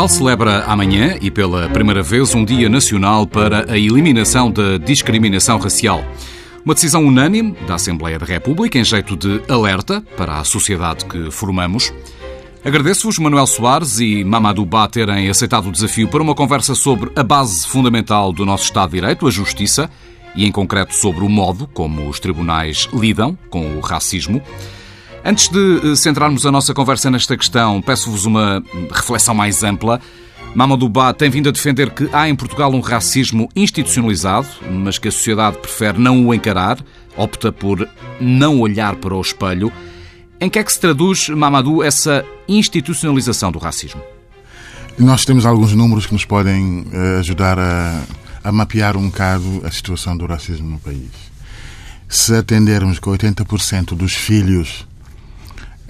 Portugal celebra amanhã e pela primeira vez um Dia Nacional para a Eliminação da Discriminação Racial. Uma decisão unânime da Assembleia da República em jeito de alerta para a sociedade que formamos. Agradeço-vos, Manuel Soares e Mamadou Ba, terem aceitado o desafio para uma conversa sobre a base fundamental do nosso Estado de Direito, a justiça, e em concreto sobre o modo como os tribunais lidam com o racismo. Antes de eh, centrarmos a nossa conversa nesta questão, peço-vos uma reflexão mais ampla. Mamadou Ba tem vindo a defender que há em Portugal um racismo institucionalizado, mas que a sociedade prefere não o encarar, opta por não olhar para o espelho. Em que é que se traduz, Mamadou, essa institucionalização do racismo? Nós temos alguns números que nos podem eh, ajudar a, a mapear um bocado a situação do racismo no país. Se atendermos que 80% dos filhos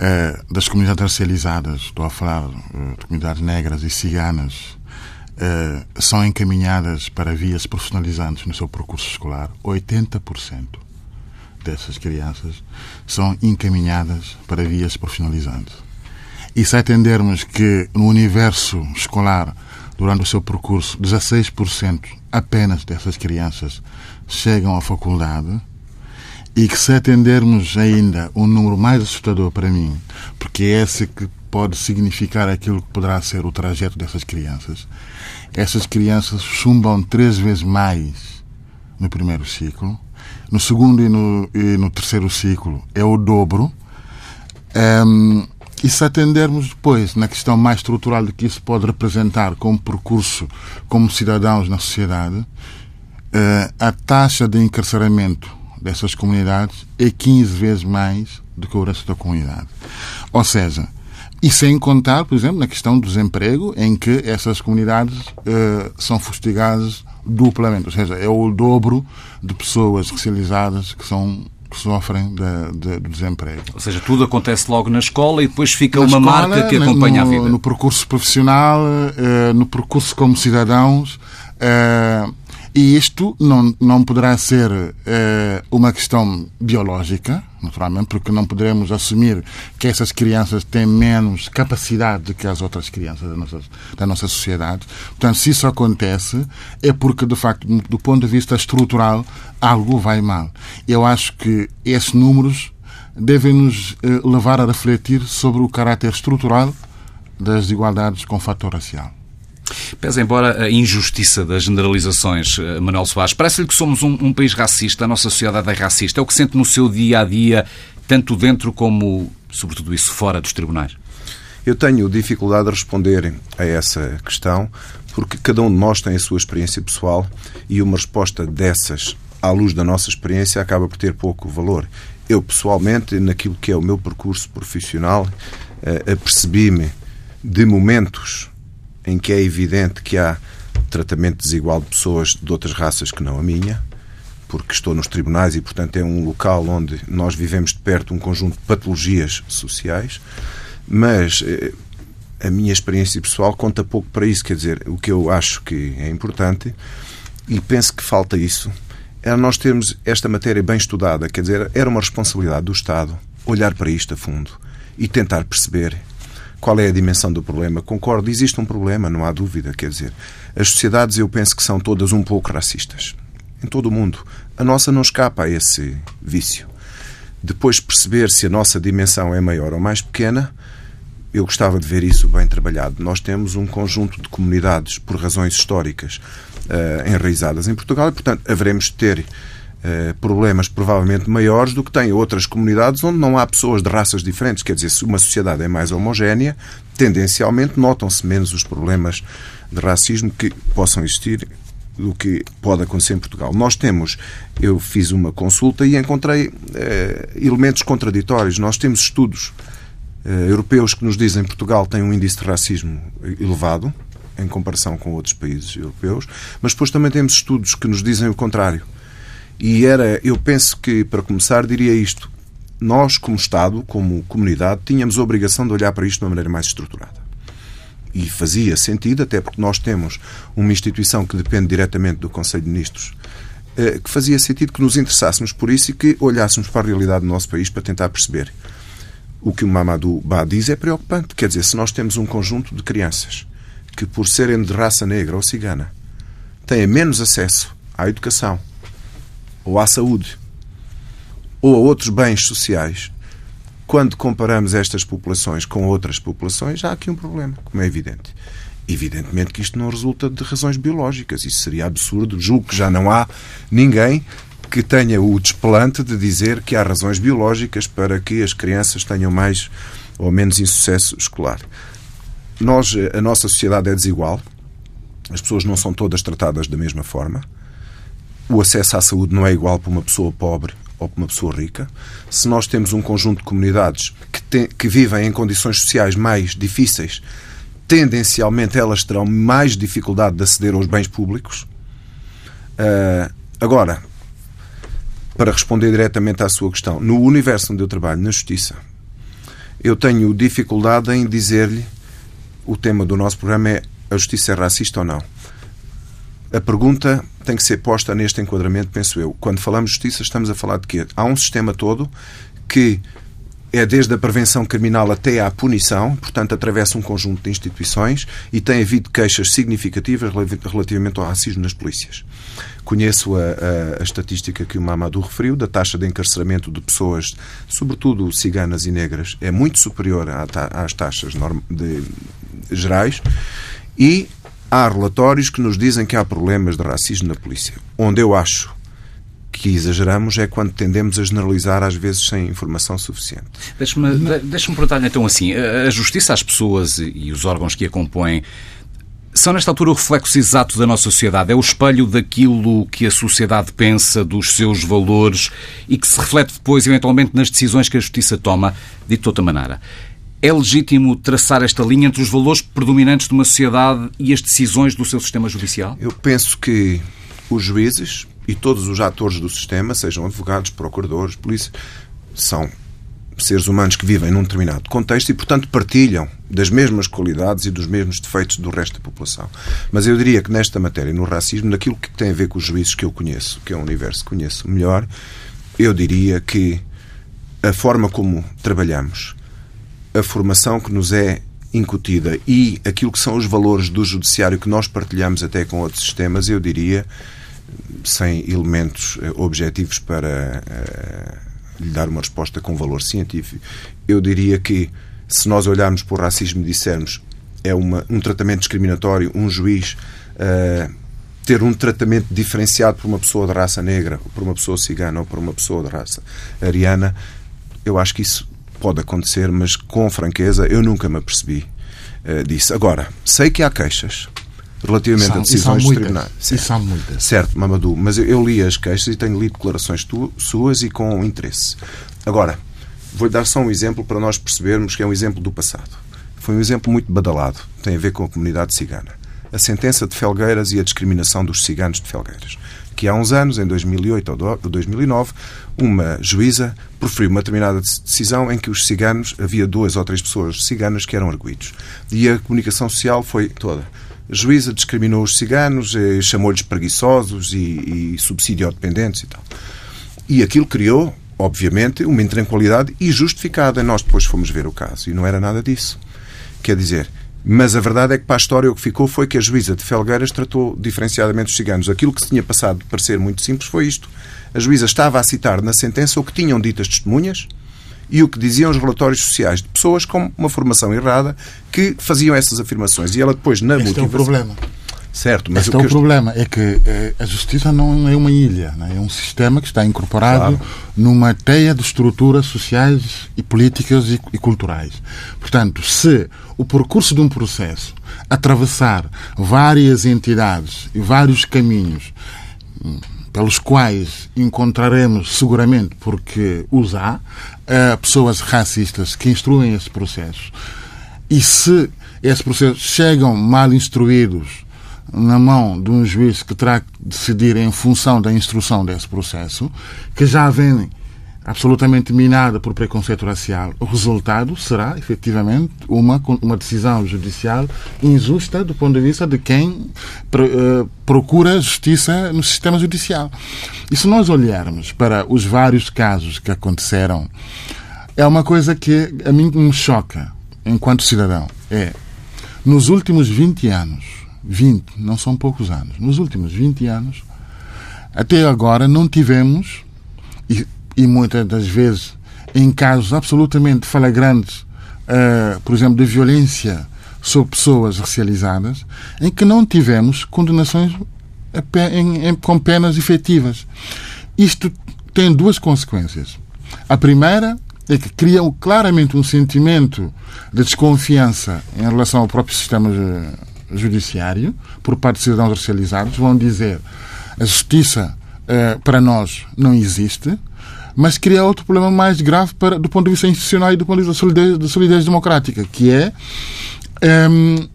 eh, das comunidades racializadas, estou a falar eh, de comunidades negras e ciganas, eh, são encaminhadas para vias profissionalizantes no seu percurso escolar, 80% dessas crianças são encaminhadas para vias profissionalizantes. E se atendermos que no universo escolar, durante o seu percurso, 16% apenas dessas crianças chegam à faculdade, e que se atendermos ainda um número mais assustador para mim, porque é esse que pode significar aquilo que poderá ser o trajeto dessas crianças, essas crianças chumbam três vezes mais no primeiro ciclo, no segundo e no, e no terceiro ciclo é o dobro. Um, e se atendermos depois na questão mais estrutural de que isso pode representar como percurso, como cidadãos na sociedade, uh, a taxa de encarceramento dessas comunidades é 15 vezes mais do que o resto da comunidade. Ou seja, e sem contar, por exemplo, na questão do desemprego, em que essas comunidades uh, são fustigadas duplamente. Ou seja, é o dobro de pessoas racializadas que são que sofrem de, de, do desemprego. Ou seja, tudo acontece logo na escola e depois fica na uma escola, marca que acompanha no, a vida. No percurso profissional, uh, no percurso como cidadãos. Uh, e isto não, não poderá ser eh, uma questão biológica, naturalmente, porque não poderemos assumir que essas crianças têm menos capacidade do que as outras crianças da nossa, da nossa sociedade. Portanto, se isso acontece, é porque, de facto, do ponto de vista estrutural, algo vai mal. Eu acho que esses números devem nos eh, levar a refletir sobre o caráter estrutural das desigualdades com fator racial. Pese embora a injustiça das generalizações, eh, Manuel Soares, parece-lhe que somos um, um, país racista, a nossa sociedade é racista. É o que sente no seu dia a dia, tanto dentro como, sobretudo, isso fora dos tribunais? Eu tenho dificuldade de responder a essa questão, porque cada um de nós tem a sua experiência pessoal e uma resposta dessas, à luz da nossa experiência, acaba por ter pouco valor. Eu, pessoalmente, naquilo que é o meu percurso profissional, eh, apercebi-me de momentos em que é evidente que há tratamento desigual de pessoas de outras raças que não a minha, porque estou nos tribunais e, portanto, é um local onde nós vivemos de perto um conjunto de patologias sociais, mas eh, a minha experiência pessoal conta pouco para isso. Quer dizer, o que eu acho que é importante, e penso que falta isso, é nós termos esta matéria bem estudada. Quer dizer, era uma responsabilidade do Estado olhar para isto a fundo e tentar perceber qual é a dimensão do problema? Concordo, existe um problema, não há dúvida. Quer dizer, as sociedades eu penso que são todas um pouco racistas. Em todo o mundo. A nossa não escapa a esse vício. Depois perceber se a nossa dimensão é maior ou mais pequena, eu gostava de ver isso bem trabalhado. Nós temos um conjunto de comunidades, por razões históricas, uh, enraizadas em Portugal e, portanto, haveremos de ter eh, problemas provavelmente maiores do que têm outras comunidades onde não há pessoas de raças diferentes. Quer dizer, se uma sociedade é mais homogénea, tendencialmente notam-se menos os problemas de racismo que possam existir do que pode acontecer em Portugal. Nós temos, eu fiz uma consulta e encontrei eh, elementos contraditórios. Nós temos estudos eh, europeus que nos dizem que Portugal tem um índice de racismo elevado em comparação com outros países europeus, mas depois também temos estudos que nos dizem o contrário. E era, eu penso que, para começar, diria isto. Nós, como Estado, como comunidade, tínhamos a obrigação de olhar para isto de uma maneira mais estruturada. E fazia sentido, até porque nós temos uma instituição que depende diretamente do Conselho de Ministros, eh, que fazia sentido que nos interessássemos por isso e que olhássemos para a realidade do nosso país para tentar perceber. O que o Mamadou Ba diz é preocupante. Quer dizer, se nós temos um conjunto de crianças que, por serem de raça negra ou cigana, têm menos acesso à educação ou à saúde ou a outros bens sociais, quando comparamos estas populações com outras populações, há aqui um problema, como é evidente. Evidentemente que isto não resulta de razões biológicas. Isso seria absurdo. Julgo que já não há ninguém que tenha o desplante de dizer que há razões biológicas para que as crianças tenham mais ou menos insucesso escolar. Nós, a nossa sociedade é desigual. As pessoas não são todas tratadas da mesma forma. O acesso à saúde não é igual para uma pessoa pobre ou para uma pessoa rica. Se nós temos um conjunto de comunidades que, que vivem em condições sociais mais difíceis, tendencialmente elas terão mais dificuldade de aceder aos bens públicos. Uh, agora, para responder diretamente à sua questão, no universo onde eu trabalho, na Justiça, eu tenho dificuldade em dizer-lhe o tema do nosso programa é a justiça é racista ou não. A pergunta tem que ser posta neste enquadramento, penso eu. Quando falamos de justiça, estamos a falar de quê? Há um sistema todo que é desde a prevenção criminal até à punição, portanto, atravessa um conjunto de instituições e tem havido queixas significativas relativamente ao racismo nas polícias. Conheço a, a, a estatística que o Mamadou referiu da taxa de encarceramento de pessoas, sobretudo ciganas e negras, é muito superior às taxas de, gerais e há relatórios que nos dizem que há problemas de racismo na polícia. Onde eu acho que exageramos é quando tendemos a generalizar, às vezes sem informação suficiente. Deixa-me deixa perguntar então assim: a justiça, as pessoas e os órgãos que a compõem são, nesta altura, o reflexo exato da nossa sociedade. É o espelho daquilo que a sociedade pensa, dos seus valores e que se reflete depois, eventualmente, nas decisões que a justiça toma, dito de outra maneira. É legítimo traçar esta linha entre os valores predominantes de uma sociedade e as decisões do seu sistema judicial? Eu penso que os juízes e todos os atores do sistema, sejam advogados, procuradores, polícia, são seres humanos que vivem num determinado contexto e, portanto, partilham das mesmas qualidades e dos mesmos defeitos do resto da população. Mas eu diria que nesta matéria, no racismo, naquilo que tem a ver com os juízes que eu conheço, que é um universo que conheço melhor, eu diria que a forma como trabalhamos a formação que nos é incutida e aquilo que são os valores do judiciário que nós partilhamos até com outros sistemas, eu diria, sem elementos eh, objetivos para uh, lhe dar uma resposta com valor científico, eu diria que se nós olharmos para o racismo e dissermos é uma, um tratamento discriminatório, um juiz uh, ter um tratamento diferenciado por uma pessoa de raça negra, por uma pessoa cigana ou por uma pessoa de raça ariana, eu acho que isso pode acontecer, mas com franqueza eu nunca me apercebi uh, disso. Agora, sei que há queixas relativamente são, a decisões dos tribunais. Certo, são muitas. Certo, Mamadou, mas eu, eu, li as queixas e tenho lido declarações tu, suas e com interesse. Agora, vou-lhe dar só um exemplo para nós percebermos que é um exemplo do passado. Foi um exemplo muito badalado, tem a ver com a comunidade cigana. A sentença de Felgueiras e a discriminação dos ciganos de Felgueiras que há uns anos, em 2008 ou 2009, uma juíza proferiu uma determinada decisão em que os ciganos, havia duas ou três pessoas ciganas que eram arguídos. E a comunicação social foi toda. A juíza discriminou os ciganos, eh, chamou-lhes preguiçosos e, e subsídio-dependentes e tal. E aquilo criou, obviamente, uma intranquilidade e justificada. Nós depois fomos ver o caso e não era nada disso. Quer dizer, mas a verdade é que para a história o que ficou foi que a juíza de Felgueiras tratou diferenciadamente os ciganos. Aquilo que se tinha passado de parecer muito simples foi isto. A juíza estava a citar na sentença o que tinham dito as testemunhas e o que diziam os relatórios sociais de pessoas com uma formação errada que faziam essas afirmações. E ela depois, na este motivação... é o problema. Certo, mas este o é o problema, é que eh, a justiça não é uma ilha, é? é um sistema que está incorporado claro. numa teia de estruturas sociais e políticas e, e, culturais. Portanto, se o percurso de um processo atravessar várias entidades e vários caminhos hum, pelos quais encontraremos seguramente, porque os há, eh, pessoas racistas que instruem esse processo, e se esses processos chegam mal instruídos na mão de um juiz que terá que decidir em função da instrução desse processo, que já vem absolutamente minada por preconceito racial, o resultado será, efetivamente, uma, uma decisão judicial injusta do ponto de vista de quem uh, procura justiça no sistema judicial. E se nós olharmos para os vários casos que aconteceram, é uma coisa que a mim me choca, enquanto cidadão. É nos últimos 20 anos, 20, não são poucos anos, nos últimos 20 anos, até agora não tivemos, e, e muitas das vezes em casos absolutamente flagrantes, uh, por exemplo, de violência sobre pessoas racializadas, em que não tivemos condenações em, em, com penas efetivas. Isto tem duas consequências. A primeira é que cria claramente um sentimento de desconfiança em relação ao próprio sistema judiciário por parte de cidadãos racializados. Vão dizer a justiça eh, para nós não existe, mas cria outro problema mais grave para, do ponto de vista institucional e do ponto de vista da solidez, da solidez democrática, que é ehm,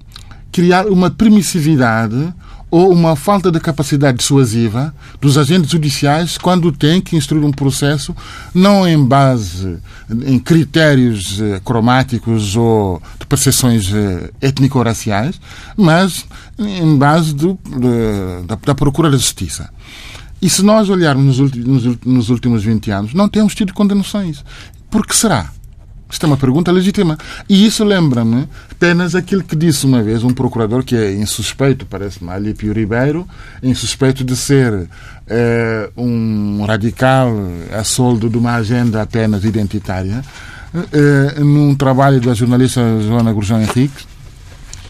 criar uma permissividade ou uma falta de capacidade dissuasiva dos agentes judiciais quando têm que instruir um processo não em base em critérios eh, cromáticos ou de percepções eh, étnico-raciais, mas em base do, da, da procura da justiça. E se nós olharmos nos últimos, nos últimos 20 anos, não temos tido condenações. Por que será? Isto é uma pergunta legítima. E isso lembra-me apenas aquilo que disse uma vez um procurador que é insuspeito, parece-me, Alípio Ribeiro, insuspeito de ser eh, um radical a soldo de uma agenda apenas identitária, eh, num trabalho da jornalista Joana Gurjão Henrique.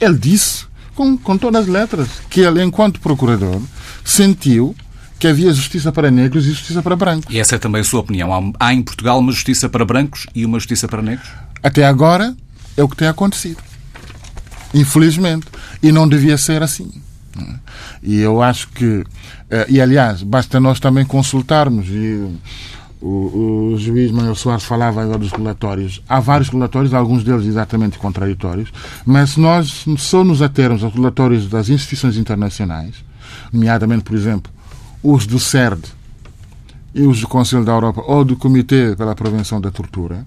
Ele disse, com, com todas as letras, que ele, enquanto procurador, sentiu que havia justiça para negros e justiça para brancos. E essa é também a sua opinião. Há em Portugal uma justiça para brancos e uma justiça para negros? Até agora é o que tem acontecido. Infelizmente. E não devia ser assim. E eu acho que. Eh, e aliás, basta nós também consultarmos. E o, o juiz Manuel Soares falava agora dos relatórios. Há vários relatórios, alguns deles exatamente contraditórios, mas se nós só nos atermos aos relatórios das instituições internacionais, nomeadamente, por exemplo, os do CERD e os do Conselho da Europa ou do Comitê pela Prevenção da Tortura,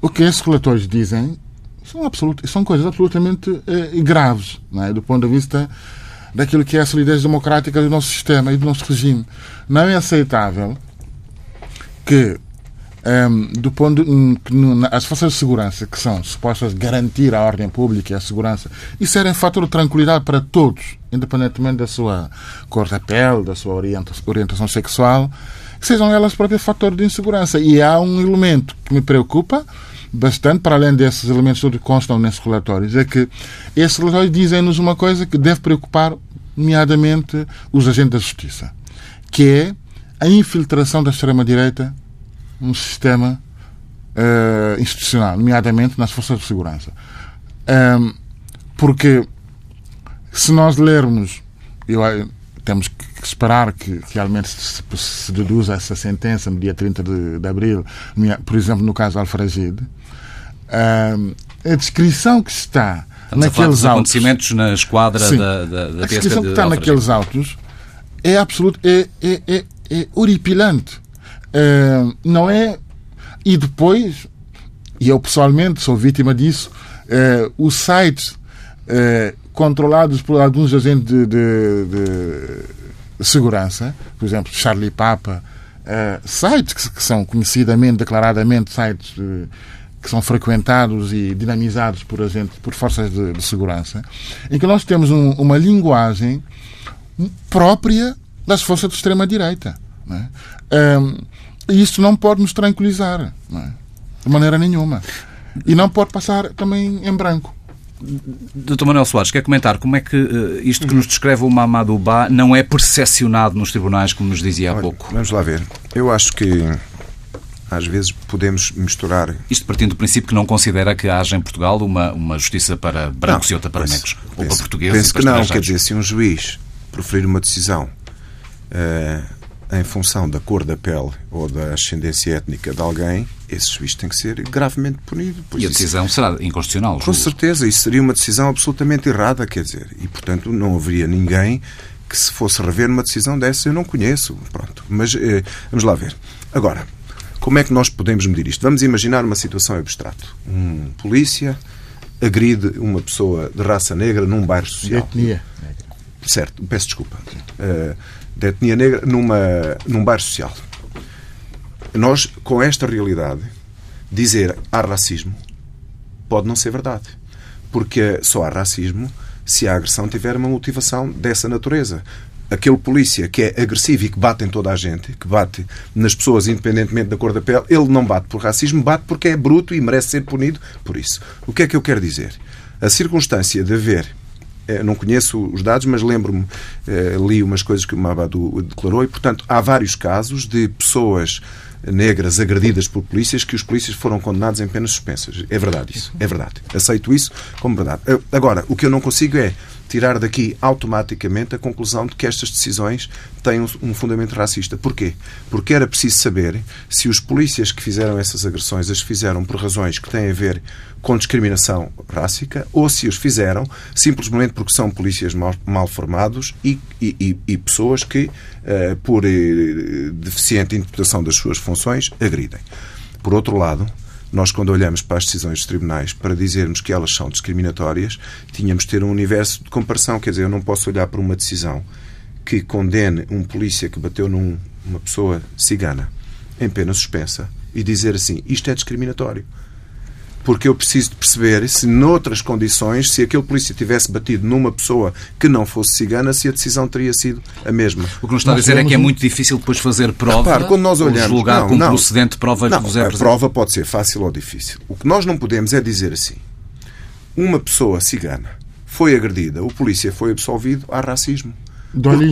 o que esses relatórios dizem são, absolut, são coisas absolutamente eh, graves, é? do ponto de vista daquilo que é a solidez democrática do nosso sistema e do nosso regime. Não é aceitável que um, do ponto que as forças de segurança que são supostas garantir a ordem pública e a segurança e serem fator de tranquilidade para todos, independentemente da sua cor da pele, da sua orientação, sexual, sejam elas próprias fator de insegurança. E há um elemento que me preocupa bastante, para além desses elementos que constam nesses relatórios, é que esses relatórios dizem-nos uma coisa que deve preocupar, nomeadamente, os agentes da justiça, que é a infiltração da extrema-direita um sistema uh, institucional, nomeadamente nas forças de segurança. Um, porque se nós lermos, eu, temos que esperar que realmente se, se deduza essa sentença no dia 30 de, de abril, por exemplo, no caso Alfragide, a descrição que está Estamos naqueles autos. acontecimentos na esquadra sim, da, da, da A descrição que está naqueles autos é absoluto, é, é, é, é horripilante. Não é. E depois, e eu pessoalmente sou vítima disso, uh, os sites uh, controlados por alguns agentes de, de, de segurança, por exemplo, Charlie Papa, sites que, que, são conhecidamente, declaradamente sites que são frequentados e dinamizados por agentes, por forças de, de segurança, em que nós temos um, uma linguagem própria das forças de extrema direita. É? Um, e isso não pode nos tranquilizar, é? de maneira nenhuma. E não pode passar também em branco. Dr. Manuel Soares, quer comentar como é que uh, isto que nos descreve o Mamadou Ba não é percepcionado nos tribunais, como nos dizia há Olha, pouco? Vamos lá ver. Eu acho que às vezes podemos misturar. Isto partindo do princípio que não considera que haja em Portugal uma, uma justiça para brancos não, e outra para negros, ou para portugueses. Penso para que não, quer dizer, se um juiz proferir uma decisão uh, em função da cor da pele ou da ascendência étnica de alguém, esse juiz tem que ser gravemente punido. e a decisão isso, será inconstitucional. Com certeza, isso seria uma decisão absolutamente errada, quer dizer, e portanto não haveria ninguém que se fosse rever uma decisão dessa, eu não conheço. Pronto, mas eh, vamos lá ver. Agora, como é que nós podemos medir isto? Vamos imaginar uma situação abstrato. Um polícia agride uma pessoa de raça negra num bairro social. De etnia. Certo, peço desculpa. Uh, de etnia negra numa, num bairro social. Nós, com esta realidade, dizer há racismo pode não ser verdade. Porque só há racismo se a agressão tiver uma motivação dessa natureza aquele polícia que é agressivo e que bate em toda a gente, que bate nas pessoas independentemente da cor da pele, ele não bate por racismo, bate porque é bruto e merece ser punido por isso. O que é que eu quero dizer? A circunstância de haver não conheço os dados, mas lembro-me, eh, li umas coisas que o Mabadu declarou, e, portanto, há vários casos de pessoas negras agredidas por polícias que os polícias foram condenados em penas suspensas. É verdade isso. É verdade. Aceito isso como verdade. Agora, o que eu não consigo é tirar daqui automaticamente a conclusão de que estas decisões têm um fundamento racista. Porquê? Porque era preciso saber se os polícias que fizeram essas agressões as fizeram por razões que têm a ver com discriminação rássica ou se os fizeram simplesmente porque são polícias mal, mal formados e, e, e, pessoas que, uh, por uh, deficiente interpretação das suas funções, agridem. Por outro lado, nós, quando olhamos para as decisões dos tribunais para dizermos que elas são discriminatórias, tínhamos de ter um universo de comparação. Quer dizer, eu não posso olhar para uma decisão que condene um polícia que bateu numa num, pessoa cigana em pena suspensa e dizer assim: isto é discriminatório porque eu preciso de perceber se, noutras condições, se aquele polícia tivesse batido numa pessoa que não fosse cigana, se a decisão teria sido a mesma. O que nos está nós a dizer é que é muito difícil depois fazer prova, Repare, quando nós olhamos, julgar não, com não, procedente prova não, que A prova pode ser fácil ou difícil. O que nós não podemos é dizer assim, uma pessoa cigana foi agredida, o polícia foi absolvido, há racismo.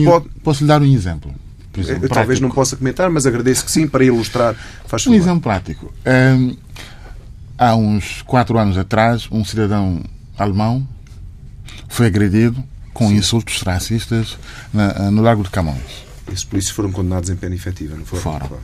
Pode... Posso lhe dar um exemplo? Exemplo, talvez não possa comentar, mas agradeço que sim, para ilustrar. Faz um exemplo prático. Hum, Há uns quatro anos atrás, um cidadão alemão foi agredido com Sim. insultos racistas na, no Largo de Camões. Esses polícias foram condenados em pena efetiva, não foram? Foram.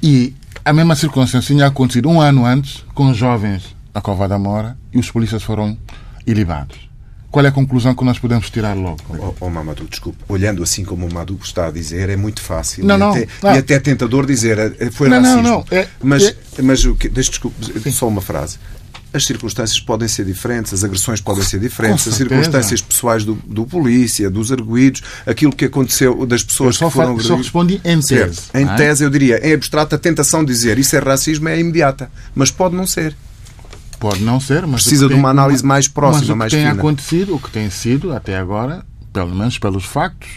E a mesma circunstância tinha acontecido um ano antes com jovens na Cova da Mora e os polícias foram ilibados. Qual é a conclusão que nós podemos tirar logo? Oh, oh Mamadou, desculpe. Olhando assim como o Mamadou está a dizer, é muito fácil. Não, e, não, até, não. e até tentador dizer eh, foi não, racismo. Não, não. É, mas, é... mas o que, desculpe, só uma frase as circunstâncias podem ser diferentes, as agressões podem ser diferentes, as circunstâncias pessoais do, do polícia, dos arguídos, aquilo que aconteceu das pessoas que foram agredidas. Só respondi em tese. Em é? tese, eu diria, em abstrato, a tentação de dizer isso é racismo é imediata, mas pode não ser. Pode não ser, mas. Precisa de uma análise mais próxima, mais fina. O que tem acontecido, o que tem sido até agora, pelo menos pelos factos,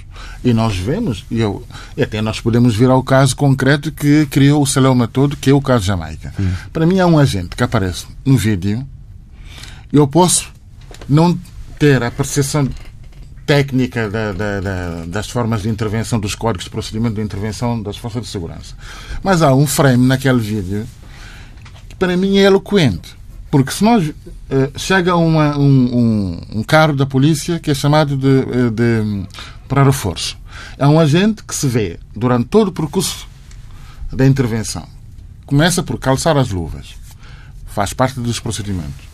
e nós vemos, e, eu, e até nós podemos vir ao caso concreto que criou o celeuma todo, que é o caso Jamaica. Hum. Para mim, é um agente que aparece no vídeo, eu posso não ter a percepção técnica da, da, da, das formas de intervenção, dos códigos de procedimento de intervenção das forças de segurança. Mas há um frame naquele vídeo que para mim é eloquente. Porque se nós. Uh, chega uma, um, um, um, carro da polícia que é chamado de, eh, de, para reforço. É um agente que se vê durante todo o percurso da intervenção. Começa por calçar as luvas. Faz parte dos procedimentos.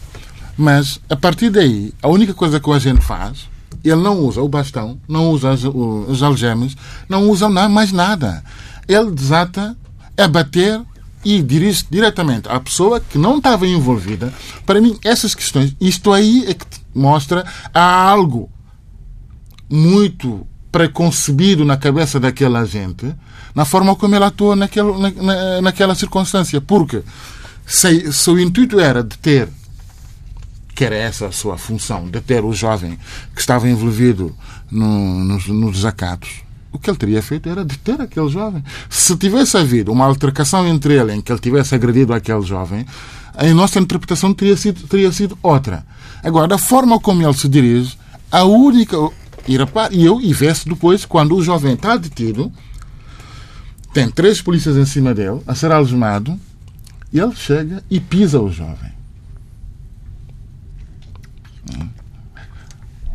Mas, a partir daí, a única coisa que o agente faz, ele não usa o bastão, não usa as, os algemas, não usa mais nada. Ele desata a bater e dirige diretamente à pessoa que não estava envolvida. Para mim, essas questões, isto aí é que mostra há algo muito preconcebido na cabeça daquela gente, na forma como ele atua naquele, na, naquela circunstância. Porque se, se o intuito era de ter, que era essa a sua função, de ter o jovem que estava envolvido no, nos, nos desacatos, o que ele teria feito era deter aquele jovem. Se tivesse havido uma altercação entre ele em que ele tivesse agredido aquele jovem, a nossa interpretação teria sido, teria sido outra. Agora, a forma como ele se dirige, a única. E, eu, e vê-se depois, quando o jovem está detido, tem três polícias em cima dele, a ser algemado, e ele chega e pisa o jovem.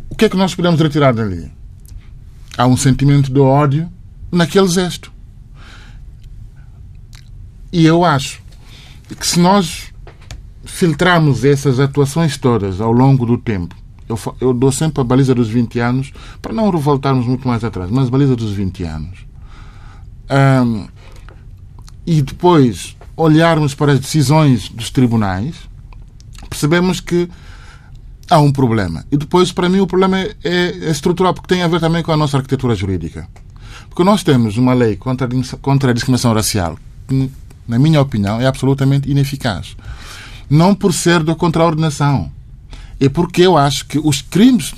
O que é que nós podemos retirar dali? Há um sentimento de ódio naquele gesto. E eu acho que se nós filtrarmos essas atuações todas ao longo do tempo, eu, eu dou sempre a baliza dos 20 anos, para não revoltarmos muito mais atrás, mas a baliza dos 20 anos. E depois olharmos para as decisões dos tribunais, percebemos que há um problema. E depois, para mim, o problema é, é, estrutural, porque tem a ver também com a nossa arquitetura jurídica. Porque nós temos uma lei contra, contra a discriminação racial que, na minha opinião, é absolutamente ineficaz. Não por ser da contraordenação. é porque eu acho que os crimes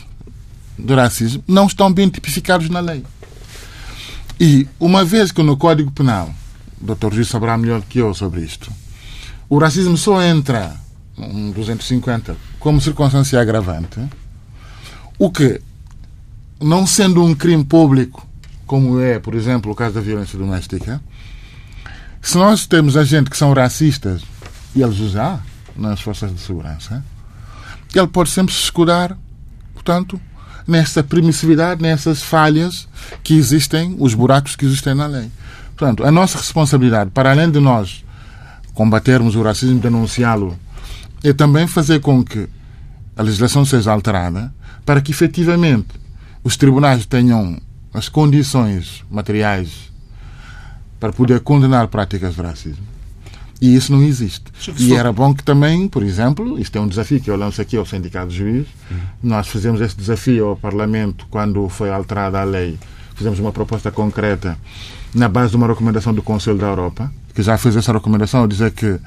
de racismo não estão bem tipificados na lei. E uma vez que no Código Penal, o Dr. Gil saberá melhor que eu sobre isto, o racismo só entra um 250 como circunstância agravante, o que, não sendo um crime público, como é, por exemplo, o caso da violência doméstica, se nós temos agentes que são racistas e eles usam nas forças de segurança, ele pode sempre se escudar, portanto, nessa permissividade, nessas falhas que existem, os buracos que existem na lei. Portanto, a nossa responsabilidade, para além de nós combatermos o racismo, denunciá-lo, é também fazer com que a legislação seja alterada para que efetivamente os tribunais tenham as condições materiais para poder condenar práticas de racismo. E isso não existe. E era bom que também, por exemplo, isto é um desafio que eu lanço aqui ao Sindicato de Juízes, nós fizemos esse desafio ao Parlamento quando foi alterada a lei, fizemos uma proposta concreta na base de uma recomendação do Conselho da Europa, que já fez essa recomendação, dizer que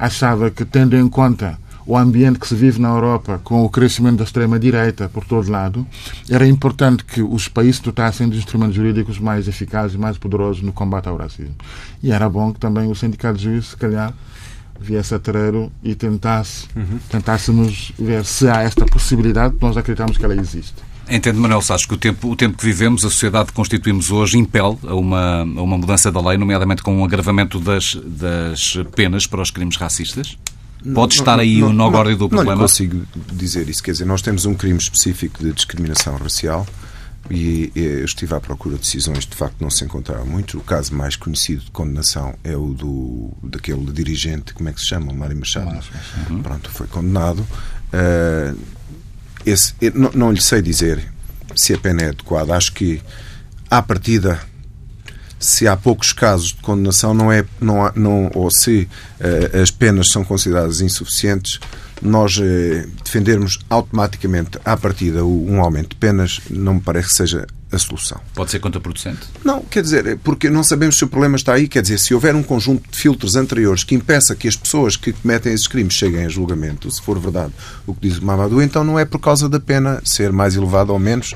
achava que, tendo em conta o ambiente que se vive na Europa, com o crescimento da extrema-direita por todo lado, era importante que os países dotassem de instrumentos jurídicos mais eficazes e mais poderosos no combate ao racismo. E era bom que também o Sindicato de Juízes, se calhar, viesse a terreiro e tentasse, uhum. tentássemos ver se há esta possibilidade, nós acreditamos que ela existe. Entendo, Manuel Sá, que o tempo, o tempo que vivemos, a sociedade que constituímos hoje, impele a uma, a uma mudança da lei, nomeadamente com um agravamento das, das penas para os crimes racistas? Pode estar aí o nó do problema? Não consigo dizer isso. Quer dizer, nós temos um crime específico de discriminação racial e eu estive à procura de decisões, de facto não se encontraram muito. O caso mais conhecido de condenação é o do daquele dirigente, como é que se chama? Mário Machado. Uhum. Pronto, foi condenado. Uh, esse, não, não lhe sei dizer se a pena é adequada. Acho que, à partida, se há poucos casos de condenação não é não, há, não ou se uh, as penas são consideradas insuficientes nós uh, defendermos automaticamente à partida um aumento de penas não me parece que seja a solução. Pode ser contraproducente? Não, quer dizer, é porque não sabemos se o problema está aí. Quer dizer, se houver um conjunto de filtros anteriores que impeça que as pessoas que cometem esses crimes cheguem a julgamento, se for verdade o que diz o Mamadou, então não é por causa da pena ser mais elevada ou menos.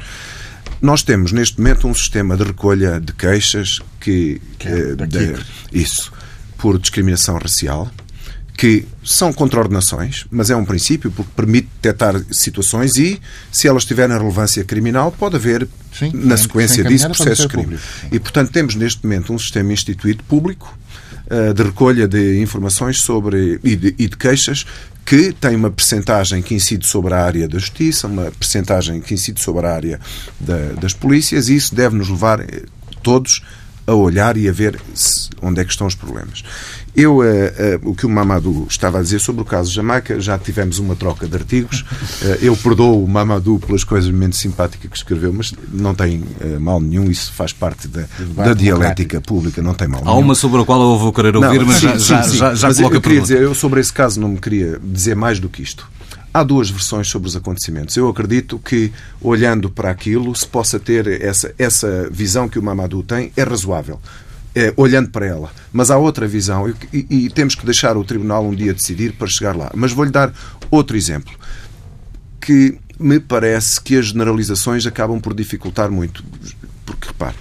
Nós temos neste momento um sistema de recolha de queixas que, que é de, isso por discriminação racial que são contraordenações, mas é um princípio porque permite detectar situações e, se elas tiverem relevância criminal, pode haver, sim, na sequência disso, processos de crime. E, portanto, temos neste momento um sistema instituído público uh, de recolha de informações sobre e de, e de queixas que tem uma percentagem que incide sobre a área da justiça, uma percentagem que incide sobre a área da, das polícias, e isso deve nos levar eh, todos a olhar e a ver onde é que estão os problemas. Eu, uh, uh, o que o Mamadou estava a dizer sobre o caso Jamaica, já tivemos uma troca de artigos. Uh, eu perdoo o Mamadou pelas coisas menos simpáticas que escreveu, mas não tem mal nenhum, isso faz parte da, da dialética pública, não tem mal nenhum. Há uma sobre a qual eu vou querer ouvir, não, mas sim, já, sim, sim. já, já, mas eu queria dizer, eu sobre esse caso não me queria dizer mais do que isto. Há duas versões sobre os acontecimentos. Eu acredito que, olhando para aquilo, se possa ter essa, essa visão que o Mamadou tem, é razoável. É, olhando para ela. Mas há outra visão e, e, e, temos que deixar o Tribunal um dia decidir para chegar lá. Mas vou-lhe dar outro exemplo que me parece que as generalizações acabam por dificultar muito. Porque, repare,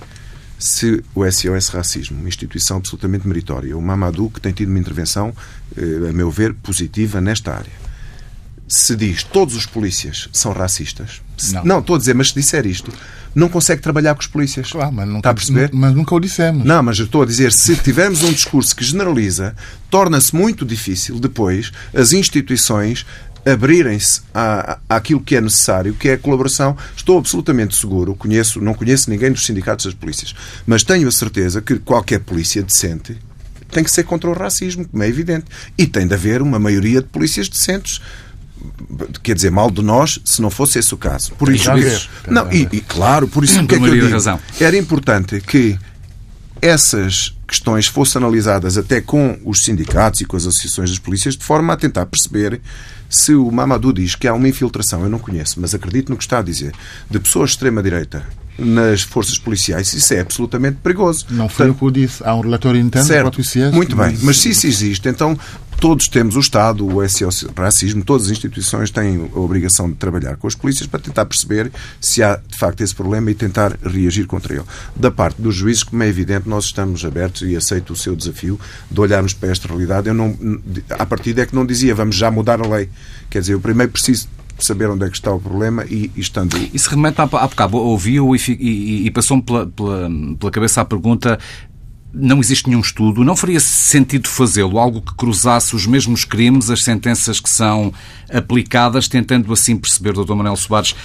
se o SOS Racismo, uma instituição absolutamente meritória, o Mamadou, que tem tido uma intervenção, eh, a meu ver, positiva nesta área, se diz todos os polícias são racistas, não. não, estou a dizer, mas se disser isto, não consegue trabalhar com os polícias. Claro, mas nunca, Está a perceber? Mas nunca o dissemos. Não, mas eu estou a dizer, se tivermos um discurso que generaliza, torna-se muito difícil depois as instituições abrirem-se àquilo que é necessário, que é a colaboração. Estou absolutamente seguro, conheço, não conheço ninguém dos sindicatos das polícias, mas tenho a certeza que qualquer polícia decente tem que ser contra o racismo, como é evidente. E tem de haver uma maioria de polícias decentes quer dizer, mal de nós se não fosse esse o caso. Por isso, isso não, e, e, claro, por isso que é que eu digo, era importante que essas questões fossem analisadas até com os sindicatos e com as associações das polícias, de forma a tentar perceber se o Mamadou diz que há uma infiltração, eu não conheço, mas acredito no que está a dizer, de pessoas de extrema-direita nas forças policiais. Isso é absolutamente perigoso. Não foi o que eu disse. Há um relatório interno certo. do ICS. Muito bem, mas se isso existe, então todos temos o Estado, o SOS Racismo, todas as instituições têm a obrigação de trabalhar com as polícias para tentar perceber se há de facto esse problema e tentar reagir contra ele. Da parte dos juízes, como é evidente, nós estamos abertos e aceito o seu desafio de olharmos para esta realidade. Eu não, a partir é que não dizia vamos já mudar a lei. Quer dizer, eu primeiro preciso saber onde é que está o problema e, e estando. Isso remete há, há bocado, ouviu e, e, e passou-me pela, pela, pela cabeça a pergunta não existe nenhum estudo, não faria sentido fazê-lo? Algo que cruzasse os mesmos crimes, as sentenças que são aplicadas, tentando assim perceber, Dr. Manuel Soares,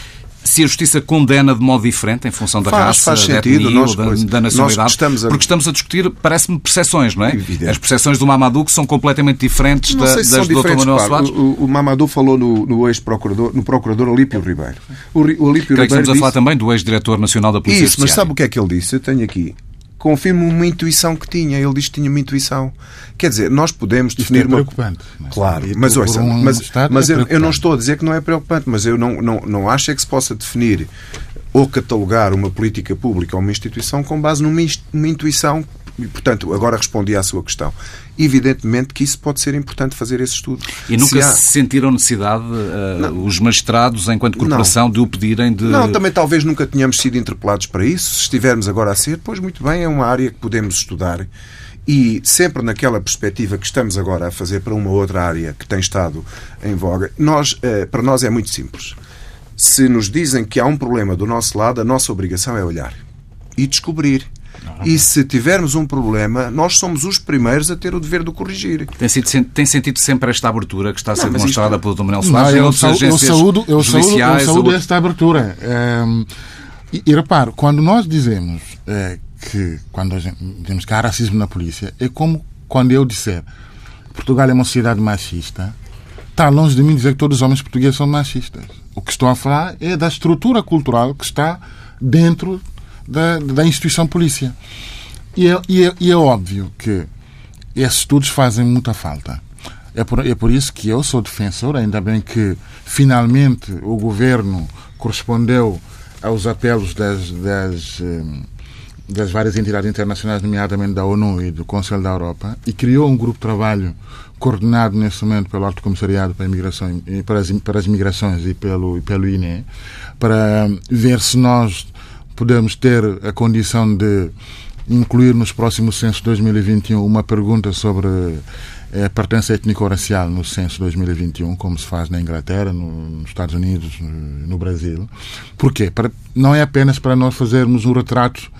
se a justiça condena de modo diferente em função da faz, raça, faz da sentido, etnia nós, ou da, da nacionalidade? Estamos a... Porque estamos a discutir, parece-me, percepções, não é? Evidente. As percepções do Mamadou que são completamente diferentes da, das do Dr. Manuel Soares. O, o Mamadou falou no, no ex-procurador, no procurador Olípio Ribeiro. O, o Olípio Creio Ribeiro que estamos disse... a falar também do ex-diretor nacional da Polícia Isso, mas sabe o que é que ele disse? Eu tenho aqui confirma uma intuição que tinha. Ele diz que tinha uma intuição. Quer dizer, nós podemos Isto definir é preocupante. Uma... Claro, mas, ouça, um mas, mas é eu, eu, não estou a dizer que não é preocupante, mas eu não, não, não acho é que se possa definir ou catalogar uma política pública ou uma instituição com base numa, numa intuição e, portanto, agora respondi à sua questão. Evidentemente que isso pode ser importante fazer esse estudo. E nunca se, há... se sentiram necessidade, uh, os magistrados, enquanto corporação, não. de o pedirem de. Não, também talvez nunca tenhamos sido interpelados para isso. Se estivermos agora a ser, pois muito bem, é uma área que podemos estudar. E sempre naquela perspectiva que estamos agora a fazer para uma outra área que tem estado em voga, nós, uh, para nós é muito simples. Se nos dizem que há um problema do nosso lado, a nossa obrigação é olhar e descobrir e se tivermos um problema, nós somos os primeiros a ter o dever de o corrigir. Tem, sido, tem sentido sempre esta abertura que está a ser não, demonstrada isto... pelo Dr. Manuel Soares não, eu, saúdo, eu saúdo, eu saúdo, eu saúdo esta abertura. Um, e, e repare, quando nós dizemos é, que quando gente, dizemos que há racismo na polícia, é como quando eu disser Portugal é uma sociedade machista, está longe de mim dizer que todos os homens portugueses são machistas. O que estou a falar é da estrutura cultural que está dentro da, da instituição polícia. E é, e, é, e é óbvio que esses estudos fazem muita falta. É por, é por isso que eu sou defensor, ainda bem que finalmente o governo correspondeu aos apelos das, das, hum, das várias entidades internacionais, nomeadamente da ONU e do Conselho da Europa, e criou um grupo de trabalho coordenado nesse momento pelo Alto Comissariado para, Imigração, para, as, para as Migrações e pelo, pelo INE, para ver se nós podemos ter a condição de incluir nos próximos censos 2021 uma pergunta sobre a eh, pertença étnico-racial no censo 2021, como se faz na Inglaterra, no, nos Estados Unidos, no, Brasil. Porquê? Para, não é apenas para nós fazermos um retrato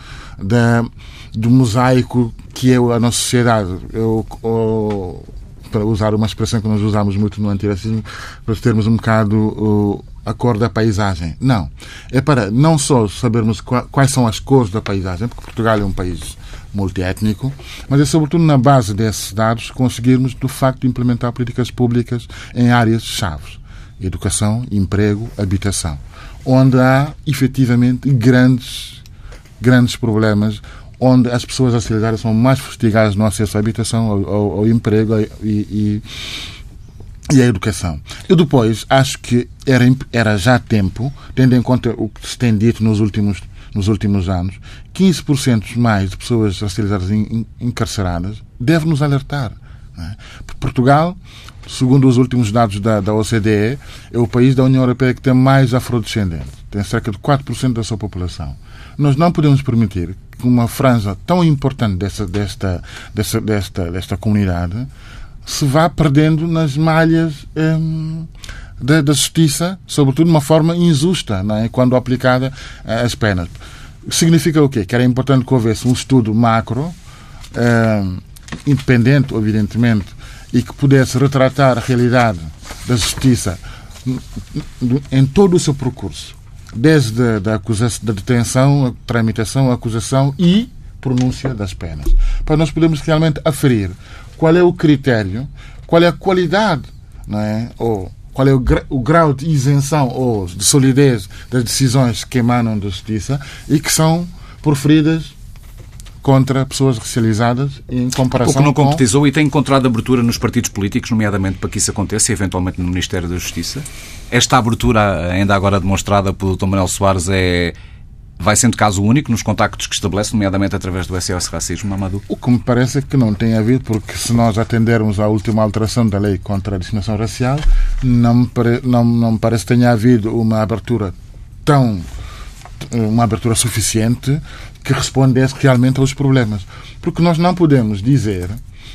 da, do mosaico que é a nossa sociedade. Eu, ou, para usar uma expressão que nós usamos muito no antiracismo, para termos um bocado a cor da paisagem. Não. É para não só sabermos quais são as cores da paisagem, porque Portugal é um país multiétnico, mas é sobretudo na base desses dados conseguirmos, de facto, implementar políticas públicas em áreas-chave. Educação, emprego, habitação. Onde há, efetivamente, grandes, grandes problemas onde as pessoas racializadas são mais fustigadas no acesso à habitação, ao, ao, ao emprego e, e e a educação. Eu depois acho que era, era já tempo, tendo em conta o que se tem dito nos últimos, nos últimos anos, 15% mais de pessoas racializadas encarceradas deve nos alertar. É? Portugal, segundo os últimos dados da, da OCDE, é o país da União Europeia que tem mais afrodescendentes. Tem cerca de 4% da sua população. Nós não podemos permitir que uma franja tão importante desta, desta, desta comunidade se vá perdendo nas malhas hum, da, da, justiça, sobretudo de uma forma injusta, não é? quando aplicada as penas. Significa o quê? Que era importante que houvesse um estudo macro, hum, independente, evidentemente, e que pudesse retratar a realidade da justiça em todo o seu percurso, desde da, acusação, da detenção, a tramitação, a acusação e pronúncia das penas, para nós podermos realmente aferir qual é o critério, qual é a qualidade, não é? ou qual é o, gra o grau de isenção ou de solidez das decisões que emanam da justiça e que são proferidas contra pessoas racializadas em comparação Ou que não com... concretizou e tem encontrado abertura nos partidos políticos, nomeadamente para que isso aconteça, e eventualmente no Ministério da Justiça? Esta abertura, ainda agora demonstrada pelo Dr. Manuel Soares, é vai sendo caso único nos contactos que estabelece, nomeadamente através do SOS Racismo, Mamadou? O que me parece é que não tem havido, porque se nós atendermos à última alteração da lei contra a discriminação racial, não me, não, não me parece que tenha havido uma abertura tão uma abertura suficiente que respondesse realmente aos problemas. Porque nós não podemos dizer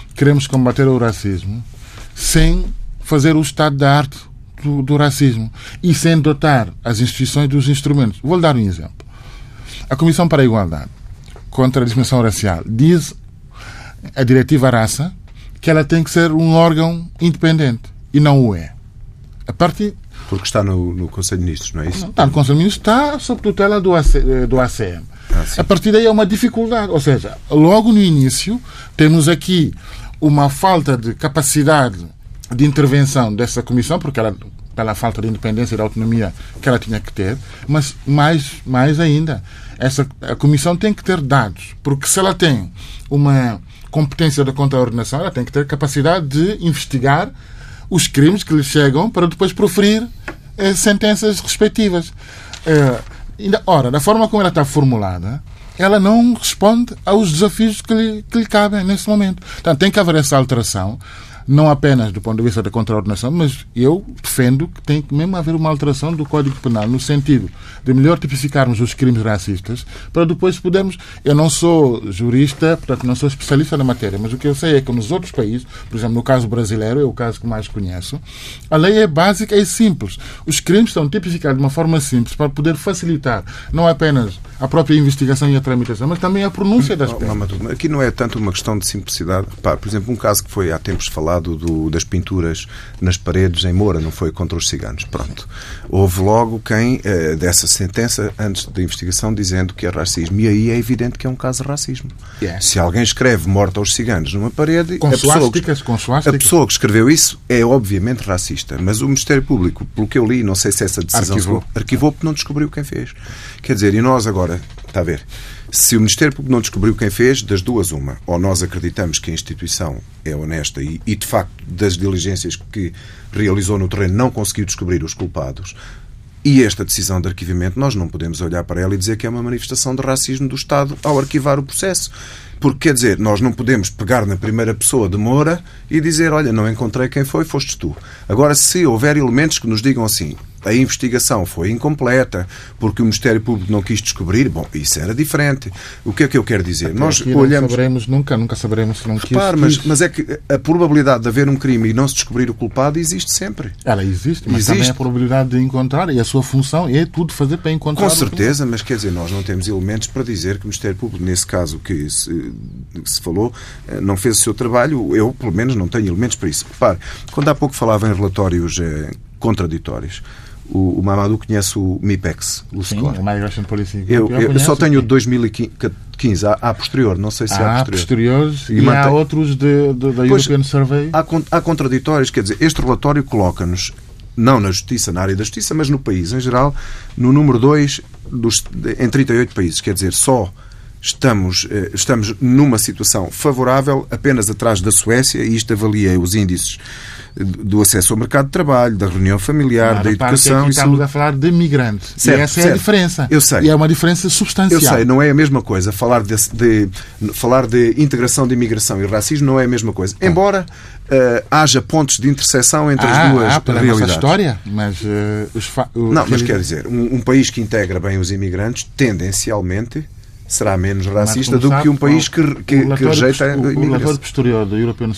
que queremos combater o racismo sem fazer o estado da arte do, do racismo e sem dotar as instituições dos instrumentos. Vou dar um exemplo. A Comissão para a Igualdade contra a Discriminação Racial diz a diretiva raça que ela tem que ser um órgão independente e não o é. A partir porque está no, no Conselho de Ministros, não é isso? Não, está no Conselho de Ministros, está sob tutela do, AC, eh, do ACM. Ah, a partir daí é uma dificuldade. Ou seja, logo no início, temos aqui uma falta de capacidade de intervenção dessa comissão, porque ela pela falta de independência e de autonomia que ela tinha que ter, mas mais, mais ainda, essa, a Comissão tem que ter dados, porque se ela tem uma competência da contraordenação, ela tem que ter capacidade de investigar os crimes que lhe chegam para depois proferir eh, sentenças respectivas. Eh, ora, da forma como ela está formulada, ela não responde aos desafios que lhe, que lhe cabem nesse momento. Portanto, tem que haver essa alteração não apenas do ponto de vista da contraordenação, mas eu defendo que tem que mesmo haver uma alteração do Código Penal no sentido de melhor tipificarmos os crimes racistas para depois podermos. Eu não sou jurista, portanto não sou especialista na matéria, mas o que eu sei é que nos outros países, por exemplo, no caso brasileiro, é o caso que mais conheço, a lei é básica e simples. Os crimes são tipificados de uma forma simples para poder facilitar não apenas a própria investigação e a tramitação, mas também a pronúncia das penas. Aqui não é tanto uma questão de simplicidade. por exemplo, um caso que foi há tempos falado lado do, das pinturas nas paredes em Moura, não foi contra os ciganos. Pronto. Houve logo quem, eh, dessa sentença, antes da investigação, dizendo que é racismo. E aí é evidente que é um caso de racismo. Yeah. Se alguém escreve morte aos ciganos numa parede, com a, pessoa que, com a pessoa que escreveu isso é obviamente racista. Mas o Ministério Público, pelo que eu li, não sei se essa decisão arquivou, arquivou porque não descobriu quem fez. Quer dizer, e nós agora, está a ver, se o Ministério Público não descobriu quem fez, das duas, uma. Ou nós acreditamos que a instituição é honesta e, e, de facto, das diligências que realizou no terreno, não conseguiu descobrir os culpados. E esta decisão de arquivamento, nós não podemos olhar para ela e dizer que é uma manifestação de racismo do Estado ao arquivar o processo. Porque, quer dizer, nós não podemos pegar na primeira pessoa de Moura e dizer, olha, não encontrei quem foi, foste tu. Agora, se houver elementos que nos digam assim, a investigação foi incompleta porque o Ministério Público não quis descobrir, bom, isso era diferente. O que é que eu quero dizer? Até Nós olhamos. saberemos nunca, nunca saberemos se não quis. Repare, mas, mas é que a probabilidade de haver um crime e não se descobrir o culpado existe sempre. Ela existe, mas existe. também a probabilidade de encontrar e a sua função é tudo fazer para encontrar. Com certeza, mas quer dizer, nós não temos elementos para dizer que o Ministério Público, nesse caso que se, que se falou, eh, não fez o seu trabalho. Eu, pelo menos, não tenho elementos para isso. Repare, quando há pouco falava em relatórios eh, contraditórios, o, o Mamadou conhece o MIPEX, o Sim, o Migration Policy. Eu, eu, eu só tenho o de 2015, há, há posterior, não sei se há, há posterior. posteriores e, e mantém... há outros de, de, da pois, European Survey. Há, há contraditórios, quer dizer, este relatório coloca-nos não na justiça, na área da justiça, mas no país em geral, no número 2 em 38 países. Quer dizer, só estamos, eh, estamos numa situação favorável apenas atrás da Suécia, e isto avalia os índices do acesso ao mercado de trabalho, da reunião familiar, Não, da educação. estamos a falar de migrantes. Certo, e essa certo. é a diferença. Eu sei. E é uma diferença substancial. Eu sei, não é a mesma coisa. Falar de, de falar de integração de imigração e racismo não é a mesma coisa. Ah. Embora uh, haja pontos de interseção entre ah, as duas ah, pela realidades. história, mas uh, os Não, mas quer dizer, um, um país que integra bem os imigrantes, tendencialmente, será menos racista do que um país que, que, que rejeita a imigração. O relatório posterior do European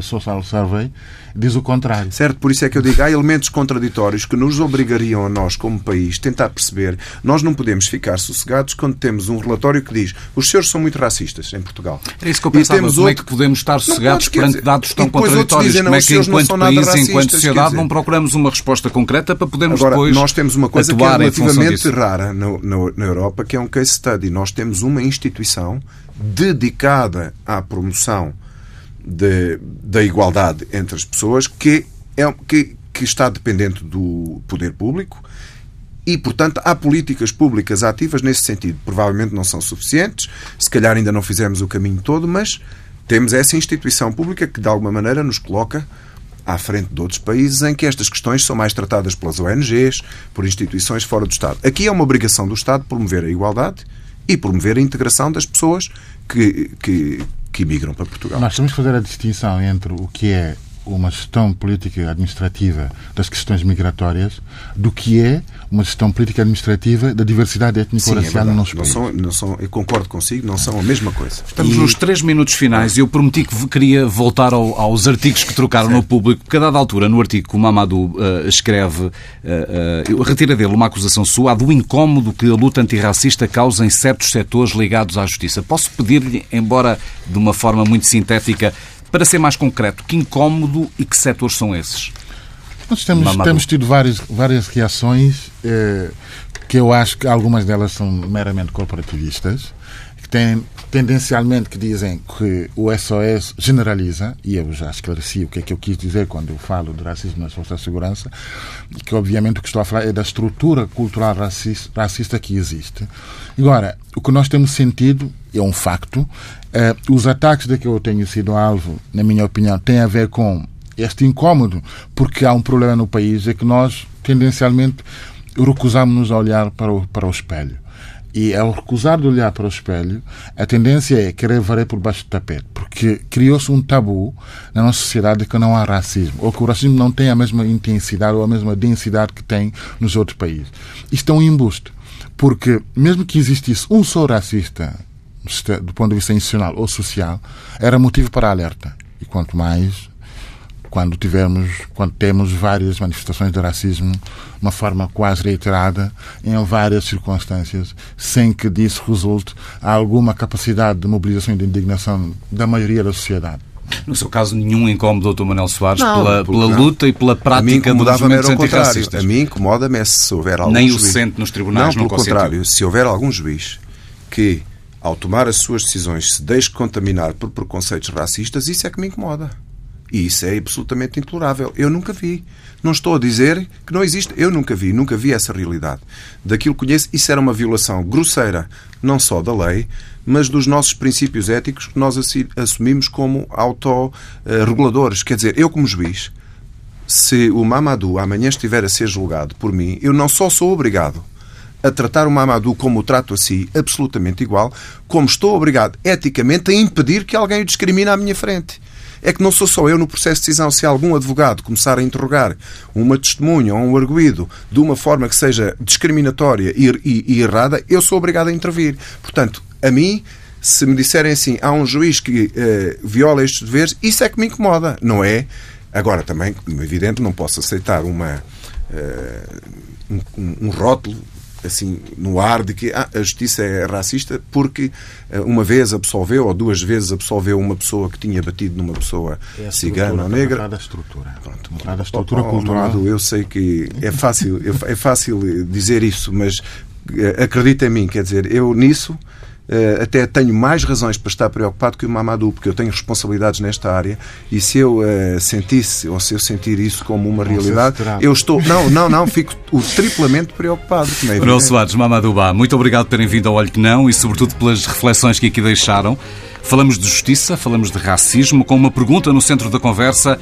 Social Survey diz o contrário. Certo, por isso é que eu digo, há elementos contraditórios que nos obrigariam a nós, como país, tentar perceber. Nós não podemos ficar sossegados quando temos um relatório que diz os senhores são muito racistas em Portugal. É isso que eu pensava, temos como outro... é que podemos estar sossegados perante dados tão contraditórios? Dizem, como é que, enquanto país, enquanto sociedade, dizer... não procuramos uma resposta concreta para podermos Agora, depois nós temos uma coisa que é relativamente rara no, no, na Europa, que é um case study. Nós temos uma instituição dedicada à promoção de, da igualdade entre as pessoas que, é, que, que está dependente do poder público e, portanto, há políticas públicas ativas nesse sentido. Provavelmente não são suficientes, se calhar ainda não fizemos o caminho todo, mas temos essa instituição pública que, de alguma maneira, nos coloca à frente de outros países em que estas questões são mais tratadas pelas ONGs, por instituições fora do Estado. Aqui é uma obrigação do Estado promover a igualdade e promover a integração das pessoas que, que, que migram para Portugal. Nós temos que fazer a distinção entre o que é uma gestão política administrativa das questões migratórias do que é uma gestão política administrativa da diversidade étnico-racial é no nosso não país. São, não são, eu concordo consigo, não são a mesma coisa. Estamos e... nos três minutos finais e eu prometi que queria voltar ao, aos artigos que trocaram certo. no público, porque a dada altura, no artigo que o Mamadou uh, escreve, uh, uh, retira dele uma acusação sua do incómodo que a luta antirracista causa em certos setores ligados à justiça. Posso pedir-lhe, embora de uma forma muito sintética, para ser mais concreto, que incómodo e que setores são esses? Nós temos, temos tido várias, várias reações eh, que eu acho que algumas delas são meramente corporativistas, que têm tendencialmente que dizem que o SOS generaliza, e eu já esclareci o que é que eu quis dizer quando eu falo de racismo nas forças de segurança, que obviamente o que estou a falar é da estrutura cultural racista, racista que existe. Agora, o que nós temos sentido, é um facto, eh, os ataques de que eu tenho sido alvo, na minha opinião, têm a ver com este incómodo, porque há um problema no país, é que nós, tendencialmente, recusamos-nos a olhar para o, para o espelho. E ao recusar de olhar para o espelho, a tendência é querer varrer por baixo do tapete, porque criou-se um tabu na nossa sociedade de que não há racismo, ou que o racismo não tem a mesma intensidade ou a mesma densidade que tem nos outros países. Isto é um embuste, porque mesmo que existisse um só racista do ponto de vista institucional ou social, era motivo para alerta. E quanto mais quando tivermos, quando temos várias manifestações de racismo, uma forma quase reiterada, em várias circunstâncias, sem que disso resulte alguma capacidade de mobilização e de indignação da maioria da sociedade. No seu caso, nenhum incómodo, Dr. Manuel Soares, não, pela, pela luta e pela prática dos movimentos antirracistas? A mim incomoda-me é se houver algum Nem juiz... o sente nos tribunais, não, pelo contrário, se houver algum juiz que ao tomar as suas decisões, se deixe contaminar por preconceitos racistas, isso é que me incomoda. E isso é absolutamente intolerável. Eu nunca vi. Não estou a dizer que não existe. Eu nunca vi, nunca vi essa realidade. Daquilo que conheço, isso era uma violação grosseira, não só da lei, mas dos nossos princípios éticos que nós assumimos como autorreguladores. Quer dizer, eu como juiz, se o Mamadou amanhã estiver a ser julgado por mim, eu não só sou obrigado a tratar o Mamadou como o trato a si, absolutamente igual, como estou obrigado eticamente a impedir que alguém o discrimine à minha frente. É que não sou só eu no processo de decisão. Se algum advogado começar a interrogar uma testemunha ou um arguído de uma forma que seja discriminatória e, e, e errada, eu sou obrigado a intervir. Portanto, a mim, se me disserem assim, há um juiz que uh, viola estes deveres, isso é que me incomoda, não é? Agora, também, como é evidente, não posso aceitar uma, uh, um, um rótulo assim no ar de que ah, a justiça é racista porque eh, uma vez absolveu ou duas vezes absolveu uma pessoa que tinha batido numa pessoa é cigana ou negra. Da estrutura. Pronto. Da estrutura cultural. eu sei que é fácil, é fácil dizer isso, mas eh, acredita em mim, quer dizer, eu nisso Uh, até tenho mais razões para estar preocupado que o Mamadou, porque eu tenho responsabilidades nesta área e se eu uh, sentisse ou se eu sentir isso como uma realidade, eu estou. Não, não, não, fico o triplamente preocupado. É Manuel Soares, Mamadou Bá, muito obrigado por terem vindo ao Olho que Não e, sobretudo, pelas reflexões que aqui deixaram. Falamos de justiça, falamos de racismo, com uma pergunta no centro da conversa: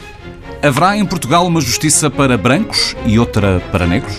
haverá em Portugal uma justiça para brancos e outra para negros?